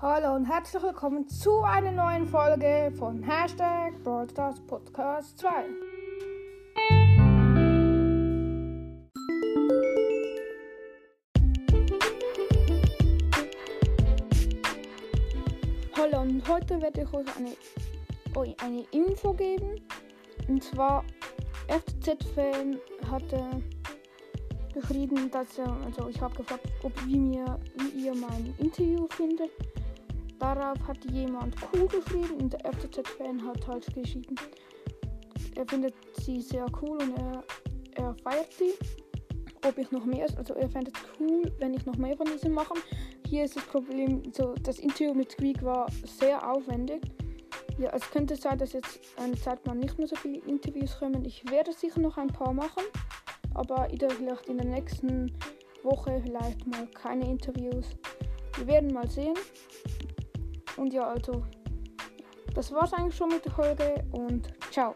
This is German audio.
Hallo und herzlich willkommen zu einer neuen Folge von Hashtag Broadcast Podcast 2. Hallo und heute werde ich euch eine, eine Info geben. Und zwar, FZ-Fan hatte geschrieben, dass er, also ich habe gefragt, ob wie, mir, wie ihr mein Interview findet. Darauf hat jemand cool geschrieben und der FCZ-Fan hat halt geschrieben, er findet sie sehr cool und er, er feiert sie. Ob ich noch mehr, also er fände es cool, wenn ich noch mehr von diesen mache. Hier ist das Problem, so das Interview mit Squeak war sehr aufwendig. Ja, es könnte sein, dass jetzt eine Zeit mal nicht mehr so viele Interviews kommen. Ich werde sicher noch ein paar machen, aber vielleicht in der nächsten Woche vielleicht mal keine Interviews. Wir werden mal sehen. Und ja, also, das war's eigentlich schon mit der Folge und ciao.